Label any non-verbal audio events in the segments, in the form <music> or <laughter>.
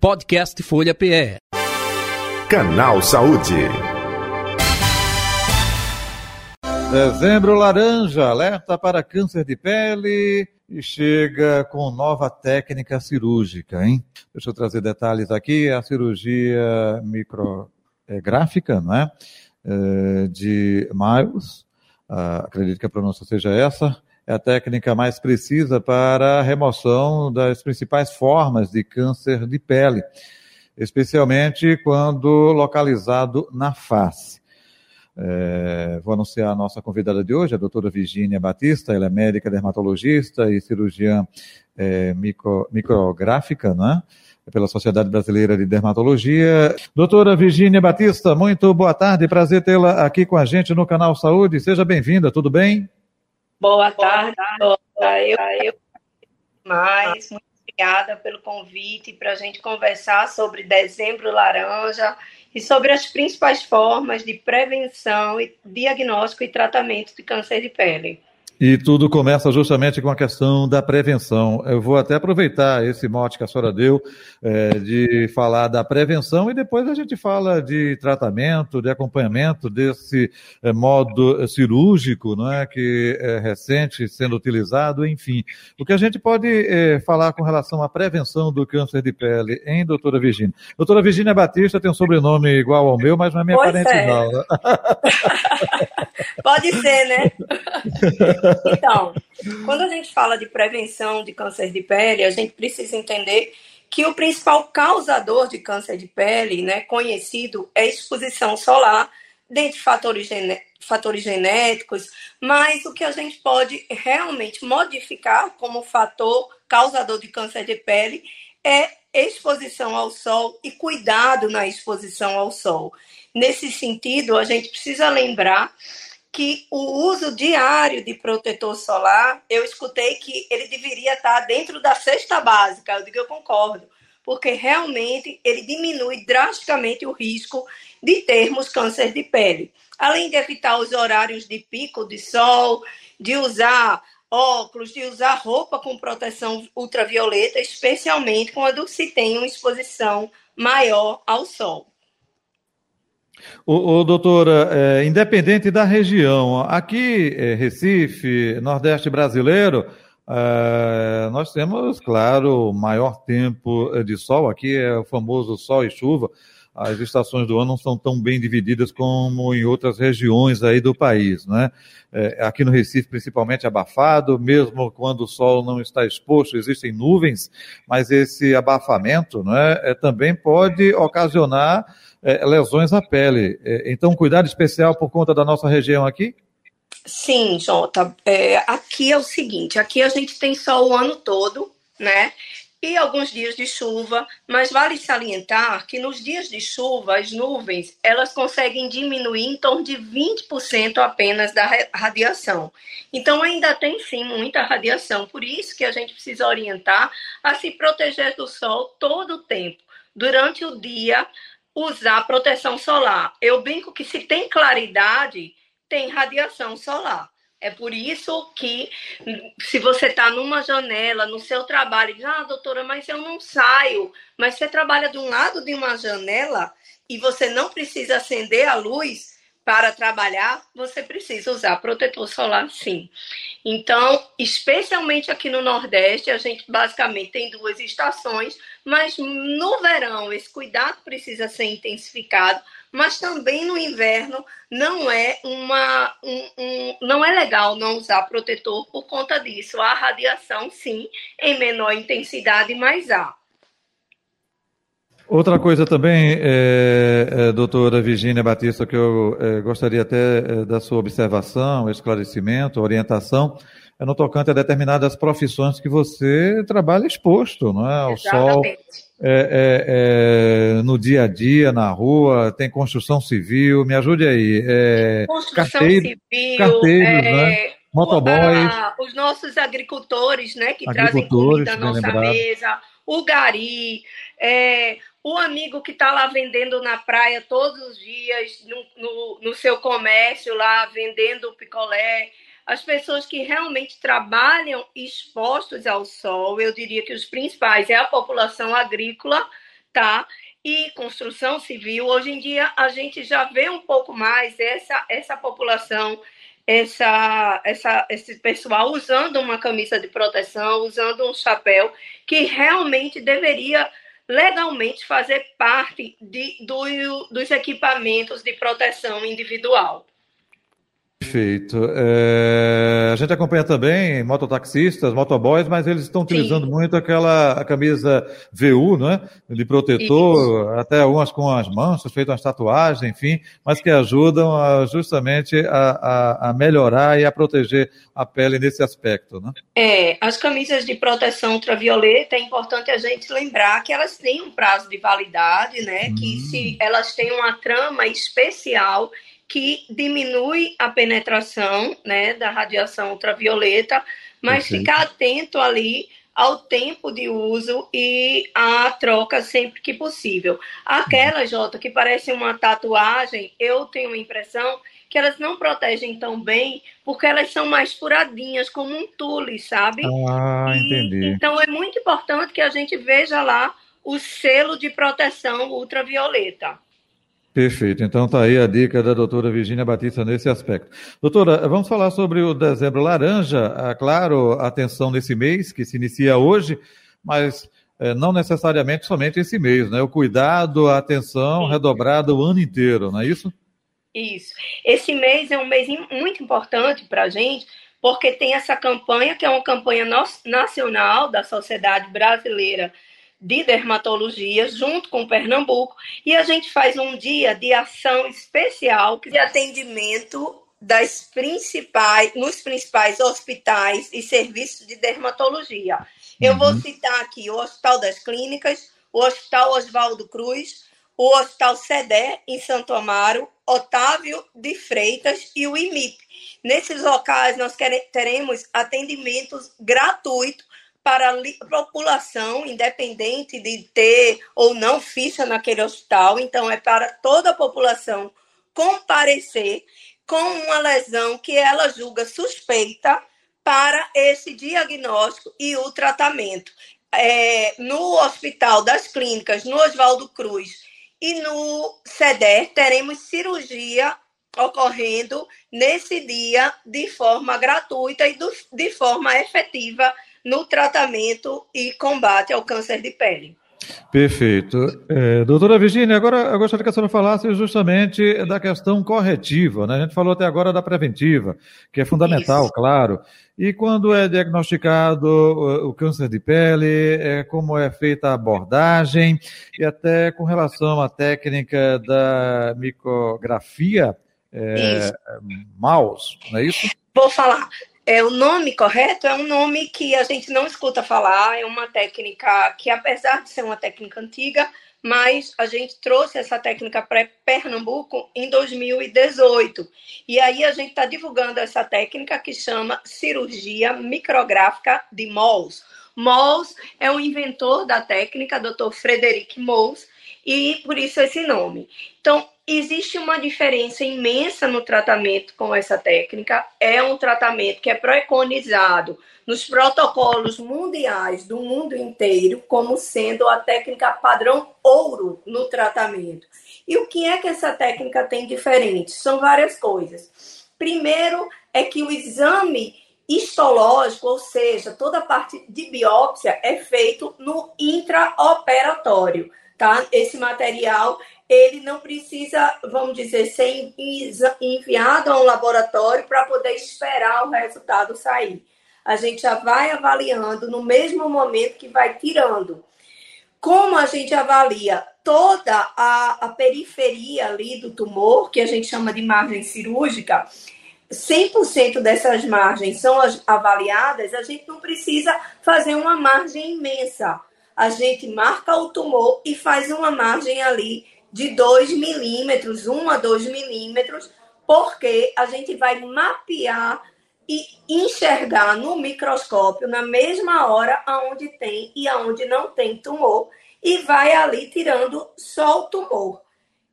Podcast Folha PE. Canal Saúde. Dezembro laranja, alerta para câncer de pele e chega com nova técnica cirúrgica, hein? Deixa eu trazer detalhes aqui. A cirurgia micrográfica, não é? é de Miles, ah, acredito que a pronúncia seja essa, é a técnica mais precisa para a remoção das principais formas de câncer de pele, especialmente quando localizado na face. É, vou anunciar a nossa convidada de hoje, a doutora Virginia Batista, ela é médica dermatologista e cirurgiã é, micro, micrográfica, né? Pela Sociedade Brasileira de Dermatologia. Doutora Virginia Batista, muito boa tarde, prazer tê-la aqui com a gente no canal Saúde. Seja bem-vinda, tudo bem? Boa tarde, doutora. Eu, eu mais, muito obrigada pelo convite para a gente conversar sobre dezembro laranja e sobre as principais formas de prevenção, diagnóstico e tratamento de câncer de pele. E tudo começa justamente com a questão da prevenção. Eu vou até aproveitar esse mote que a senhora deu é, de falar da prevenção e depois a gente fala de tratamento, de acompanhamento desse é, modo cirúrgico, não é, que é recente sendo utilizado, enfim. O que a gente pode é, falar com relação à prevenção do câncer de pele, hein, doutora Virginia? Doutora Virginia Batista tem um sobrenome igual ao meu, mas não é minha pois parente é. não. Né? <laughs> pode ser, né? <laughs> Então, quando a gente fala de prevenção de câncer de pele, a gente precisa entender que o principal causador de câncer de pele, né, conhecido, é exposição solar, dentre fatores, fatores genéticos, mas o que a gente pode realmente modificar como fator causador de câncer de pele é exposição ao sol e cuidado na exposição ao sol. Nesse sentido, a gente precisa lembrar que o uso diário de protetor solar, eu escutei que ele deveria estar dentro da cesta básica. Eu digo, eu concordo, porque realmente ele diminui drasticamente o risco de termos câncer de pele. Além de evitar os horários de pico de sol, de usar óculos, de usar roupa com proteção ultravioleta, especialmente quando se tem uma exposição maior ao sol. O, o doutora, é, independente da região, aqui é, Recife, Nordeste brasileiro, é, nós temos, claro, maior tempo de sol. Aqui é o famoso sol e chuva. As estações do ano não são tão bem divididas como em outras regiões aí do país, né? É, aqui no Recife, principalmente abafado, mesmo quando o sol não está exposto, existem nuvens, mas esse abafamento, né, é, também pode ocasionar é, lesões à pele. É, então, cuidado especial por conta da nossa região aqui? Sim, Jota. É, aqui é o seguinte: aqui a gente tem sol o ano todo, né? E alguns dias de chuva, mas vale salientar que nos dias de chuva, as nuvens elas conseguem diminuir em torno de 20% apenas da radiação. Então, ainda tem sim muita radiação, por isso que a gente precisa orientar a se proteger do sol todo o tempo. Durante o dia, usar proteção solar. Eu brinco que se tem claridade, tem radiação solar. É por isso que, se você está numa janela, no seu trabalho, diz, ah, doutora, mas eu não saio. Mas você trabalha de um lado de uma janela e você não precisa acender a luz, para trabalhar, você precisa usar protetor solar sim. Então, especialmente aqui no Nordeste, a gente basicamente tem duas estações, mas no verão esse cuidado precisa ser intensificado, mas também no inverno não é uma um, um, não é legal não usar protetor por conta disso. Há radiação sim, em menor intensidade, mas há. Outra coisa também, é, é, doutora Virginia Batista, que eu é, gostaria até é, da sua observação, esclarecimento, orientação, é no tocante a determinadas profissões que você trabalha exposto, não é? Ao Exatamente. sol, é, é, no dia a dia, na rua, tem construção civil, me ajude aí. construção carteiro, civil, carteiros, né? Motoboys. Os nossos agricultores, né, que trazem comida à nossa lembrado. mesa, o gari, é, o amigo que está lá vendendo na praia todos os dias, no, no, no, seu comércio lá, vendendo picolé, as pessoas que realmente trabalham expostos ao sol, eu diria que os principais é a população agrícola, tá? E construção civil, hoje em dia a gente já vê um pouco mais essa, essa população, essa, essa, esse pessoal usando uma camisa de proteção, usando um chapéu, que realmente deveria legalmente fazer parte de, do, dos equipamentos de proteção individual. Perfeito. É, a gente acompanha também mototaxistas, motoboys, mas eles estão utilizando Sim. muito aquela camisa VU, né? De protetor, Isso. até umas com as manchas, feitas umas tatuagens, enfim, mas que ajudam a, justamente a, a, a, melhorar e a proteger a pele nesse aspecto, né? É, as camisas de proteção ultravioleta, é importante a gente lembrar que elas têm um prazo de validade, né? Hum. Que se elas têm uma trama especial que diminui a penetração né, da radiação ultravioleta, mas Perfeito. ficar atento ali ao tempo de uso e à troca sempre que possível. Aquela, Jota, que parece uma tatuagem, eu tenho a impressão que elas não protegem tão bem porque elas são mais furadinhas, como um tule, sabe? Ah, e, entendi. Então é muito importante que a gente veja lá o selo de proteção ultravioleta. Perfeito. Então está aí a dica da doutora Virginia Batista nesse aspecto. Doutora, vamos falar sobre o dezembro laranja. Ah, claro, atenção nesse mês, que se inicia hoje, mas é, não necessariamente somente esse mês, né? O cuidado, a atenção Sim. redobrada o ano inteiro, não é isso? Isso. Esse mês é um mês muito importante para a gente, porque tem essa campanha, que é uma campanha nacional da Sociedade Brasileira de dermatologia junto com Pernambuco e a gente faz um dia de ação especial de atendimento das principais nos principais hospitais e serviços de dermatologia. Uhum. Eu vou uhum. citar aqui o Hospital das Clínicas, o Hospital Oswaldo Cruz, o Hospital SEDER em Santo Amaro, Otávio de Freitas e o IMIP. Nesses locais nós teremos atendimentos gratuitos para a população, independente de ter ou não ficha naquele hospital. Então, é para toda a população comparecer com uma lesão que ela julga suspeita para esse diagnóstico e o tratamento. É, no Hospital das Clínicas, no Oswaldo Cruz e no SEDER, teremos cirurgia ocorrendo nesse dia de forma gratuita e do, de forma efetiva no tratamento e combate ao câncer de pele. Perfeito. É, doutora Virginia, agora eu gostaria que a senhora falasse justamente da questão corretiva. Né? A gente falou até agora da preventiva, que é fundamental, Isso. claro. E quando é diagnosticado o câncer de pele, é, como é feita a abordagem, e até com relação à técnica da micografia é, mouse, não é isso? Vou falar. É, o nome correto é um nome que a gente não escuta falar, é uma técnica que, apesar de ser uma técnica antiga, mas a gente trouxe essa técnica para Pernambuco em 2018. E aí a gente está divulgando essa técnica que chama cirurgia micrográfica de Mols. Mols é o inventor da técnica, Dr. Frederic Mols, e por isso esse nome. Então, existe uma diferença imensa no tratamento com essa técnica. É um tratamento que é preconizado nos protocolos mundiais do mundo inteiro como sendo a técnica padrão ouro no tratamento. E o que é que essa técnica tem diferente? São várias coisas. Primeiro é que o exame histológico, ou seja, toda a parte de biópsia é feito no intraoperatório, tá? Esse material ele não precisa, vamos dizer, ser enviado a um laboratório para poder esperar o resultado sair. A gente já vai avaliando no mesmo momento que vai tirando. Como a gente avalia toda a, a periferia ali do tumor, que a gente chama de margem cirúrgica, 100% dessas margens são avaliadas, a gente não precisa fazer uma margem imensa. A gente marca o tumor e faz uma margem ali de 2 milímetros, 1 a 2 milímetros, porque a gente vai mapear e enxergar no microscópio na mesma hora aonde tem e aonde não tem tumor e vai ali tirando só o tumor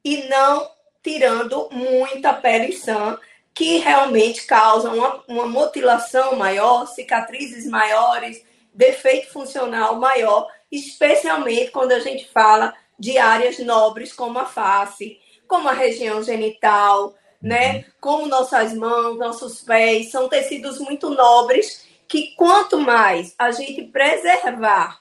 e não tirando muita pele sã que realmente causa uma, uma mutilação maior, cicatrizes maiores, defeito funcional maior, especialmente quando a gente fala de áreas nobres como a face, como a região genital, né? Uhum. Como nossas mãos, nossos pés, são tecidos muito nobres que quanto mais a gente preservar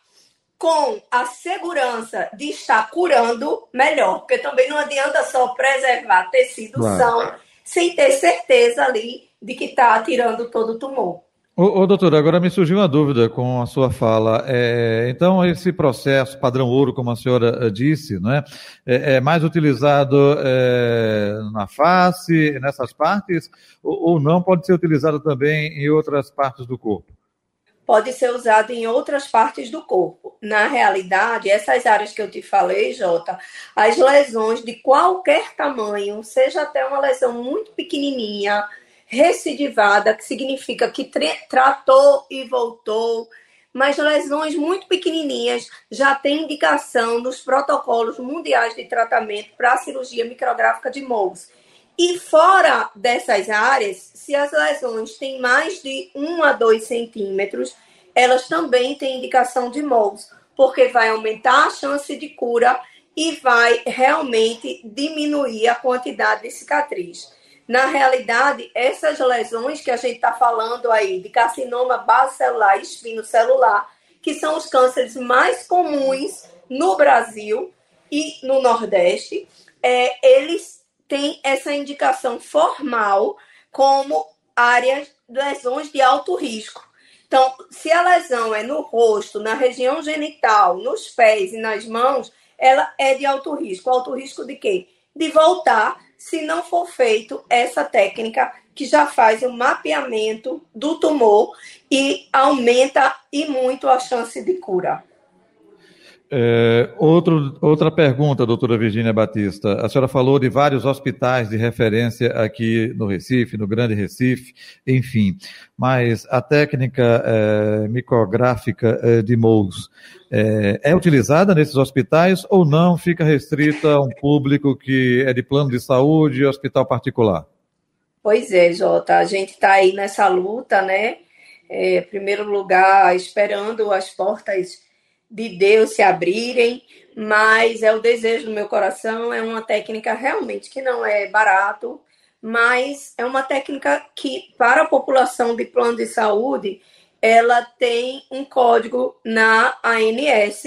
com a segurança de estar curando, melhor. Porque também não adianta só preservar tecido claro. são sem ter certeza ali de que está tirando todo o tumor. Ô, ô, doutora, agora me surgiu uma dúvida com a sua fala. É, então, esse processo padrão ouro, como a senhora eh, disse, não é, é, é mais utilizado é, na face, nessas partes, ou, ou não pode ser utilizado também em outras partes do corpo? Pode ser usado em outras partes do corpo. Na realidade, essas áreas que eu te falei, Jota, as lesões de qualquer tamanho, seja até uma lesão muito pequenininha, recidivada, que significa que tratou e voltou, mas lesões muito pequenininhas já tem indicação nos protocolos mundiais de tratamento para a cirurgia micrográfica de moles. E fora dessas áreas, se as lesões têm mais de 1 a 2 centímetros, elas também têm indicação de moles, porque vai aumentar a chance de cura e vai realmente diminuir a quantidade de cicatriz. Na realidade, essas lesões que a gente está falando aí, de carcinoma basocelular e espinocelular, que são os cânceres mais comuns no Brasil e no Nordeste, é, eles têm essa indicação formal como áreas lesões de alto risco. Então, se a lesão é no rosto, na região genital, nos pés e nas mãos, ela é de alto risco. Alto risco de quê? De voltar se não for feito essa técnica que já faz o mapeamento do tumor e aumenta e muito a chance de cura. É, outro, outra pergunta, doutora Virginia Batista. A senhora falou de vários hospitais de referência aqui no Recife, no Grande Recife, enfim. Mas a técnica é, micrográfica é, de Mous é, é, utilizada nesses hospitais ou não fica restrita a um público que é de plano de saúde e hospital particular? Pois é, Jota. A gente está aí nessa luta, né? É, primeiro lugar, esperando as portas de Deus se abrirem, mas é o desejo do meu coração, é uma técnica realmente que não é barato, mas é uma técnica que para a população de plano de saúde, ela tem um código na ANS,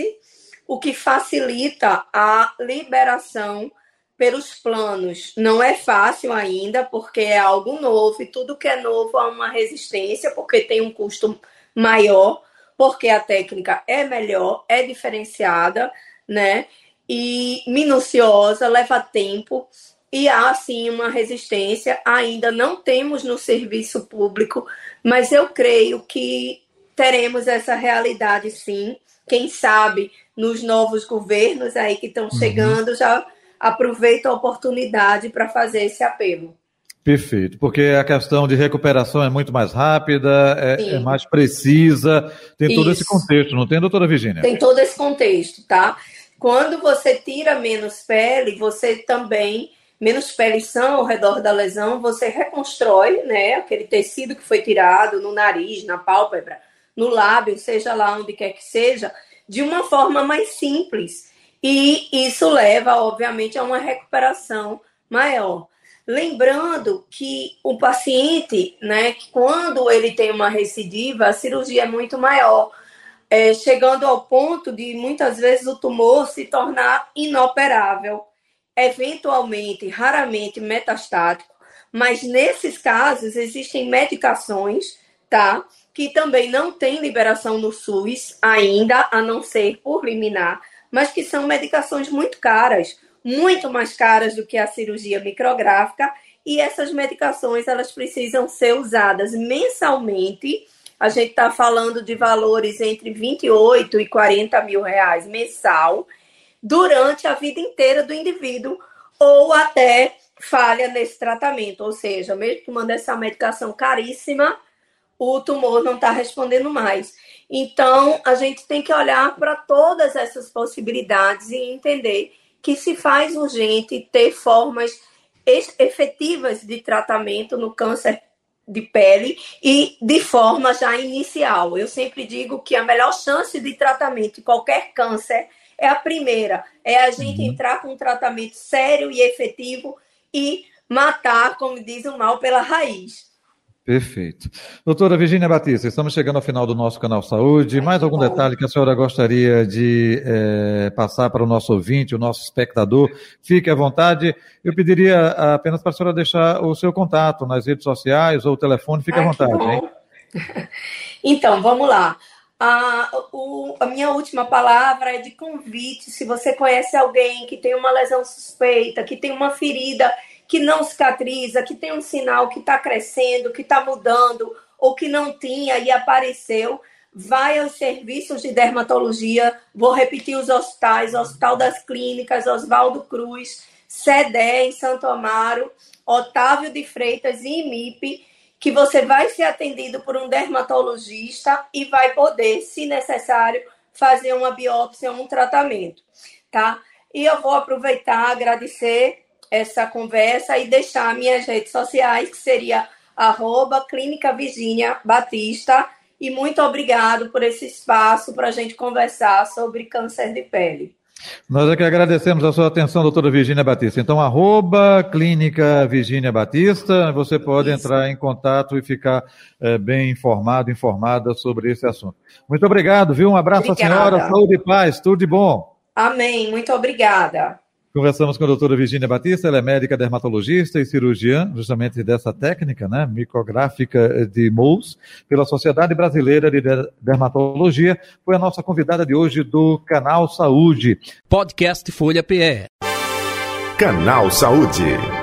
o que facilita a liberação pelos planos. Não é fácil ainda, porque é algo novo e tudo que é novo há uma resistência, porque tem um custo maior, porque a técnica é melhor, é diferenciada, né? E minuciosa, leva tempo e há sim uma resistência. Ainda não temos no serviço público, mas eu creio que teremos essa realidade sim. Quem sabe nos novos governos aí que estão uhum. chegando já aproveita a oportunidade para fazer esse apelo. Perfeito, porque a questão de recuperação é muito mais rápida, é, é mais precisa, tem todo Isso. esse contexto, não tem, doutora Virginia? Tem todo esse contexto, tá? Quando você tira menos pele, você também, menos pele são ao redor da lesão, você reconstrói, né, aquele tecido que foi tirado no nariz, na pálpebra, no lábio, seja lá onde quer que seja, de uma forma mais simples. E isso leva, obviamente, a uma recuperação maior. Lembrando que o paciente, né, quando ele tem uma recidiva, a cirurgia é muito maior, é, chegando ao ponto de muitas vezes o tumor se tornar inoperável, eventualmente, raramente metastático, mas nesses casos existem medicações, tá, que também não têm liberação no SUS ainda, a não ser por liminar, mas que são medicações muito caras muito mais caras do que a cirurgia micrográfica e essas medicações elas precisam ser usadas mensalmente. A gente está falando de valores entre 28 e 40 mil reais mensal durante a vida inteira do indivíduo ou até falha nesse tratamento, ou seja, mesmo tomando essa medicação caríssima, o tumor não está respondendo mais. Então, a gente tem que olhar para todas essas possibilidades e entender que se faz urgente ter formas efetivas de tratamento no câncer de pele e de forma já inicial. Eu sempre digo que a melhor chance de tratamento de qualquer câncer é a primeira, é a gente uhum. entrar com um tratamento sério e efetivo e matar, como diz o mal, pela raiz. Perfeito. Doutora Virginia Batista, estamos chegando ao final do nosso canal Saúde. Mais algum detalhe que a senhora gostaria de é, passar para o nosso ouvinte, o nosso espectador? Fique à vontade. Eu pediria apenas para a senhora deixar o seu contato nas redes sociais ou o telefone. Fique à vontade. Hein? <laughs> Então, vamos lá. A, o, a minha última palavra é de convite. Se você conhece alguém que tem uma lesão suspeita, que tem uma ferida que não cicatriza, que tem um sinal que está crescendo, que está mudando, ou que não tinha e apareceu, vai aos serviços de dermatologia. Vou repetir os hospitais: Hospital das Clínicas, Oswaldo Cruz, CEDE em Santo Amaro, Otávio de Freitas e IMIP, que você vai ser atendido por um dermatologista e vai poder, se necessário, fazer uma biópsia um tratamento, tá? E eu vou aproveitar agradecer essa conversa e deixar minhas redes sociais, que seria arroba Clínica Virginia Batista. E muito obrigado por esse espaço para a gente conversar sobre câncer de pele. Nós é que agradecemos a sua atenção, doutora Virgínia Batista. Então, arroba Clínica Virgínia Batista, você pode Isso. entrar em contato e ficar é, bem informado, informada sobre esse assunto. Muito obrigado, viu? Um abraço obrigada. à senhora, saúde e paz, tudo de bom. Amém, muito obrigada. Conversamos com a doutora Virginia Batista, ela é médica dermatologista e cirurgiã, justamente dessa técnica, né, micrográfica de MOUS, pela Sociedade Brasileira de Dermatologia. Foi a nossa convidada de hoje do Canal Saúde. Podcast Folha PE. Canal Saúde.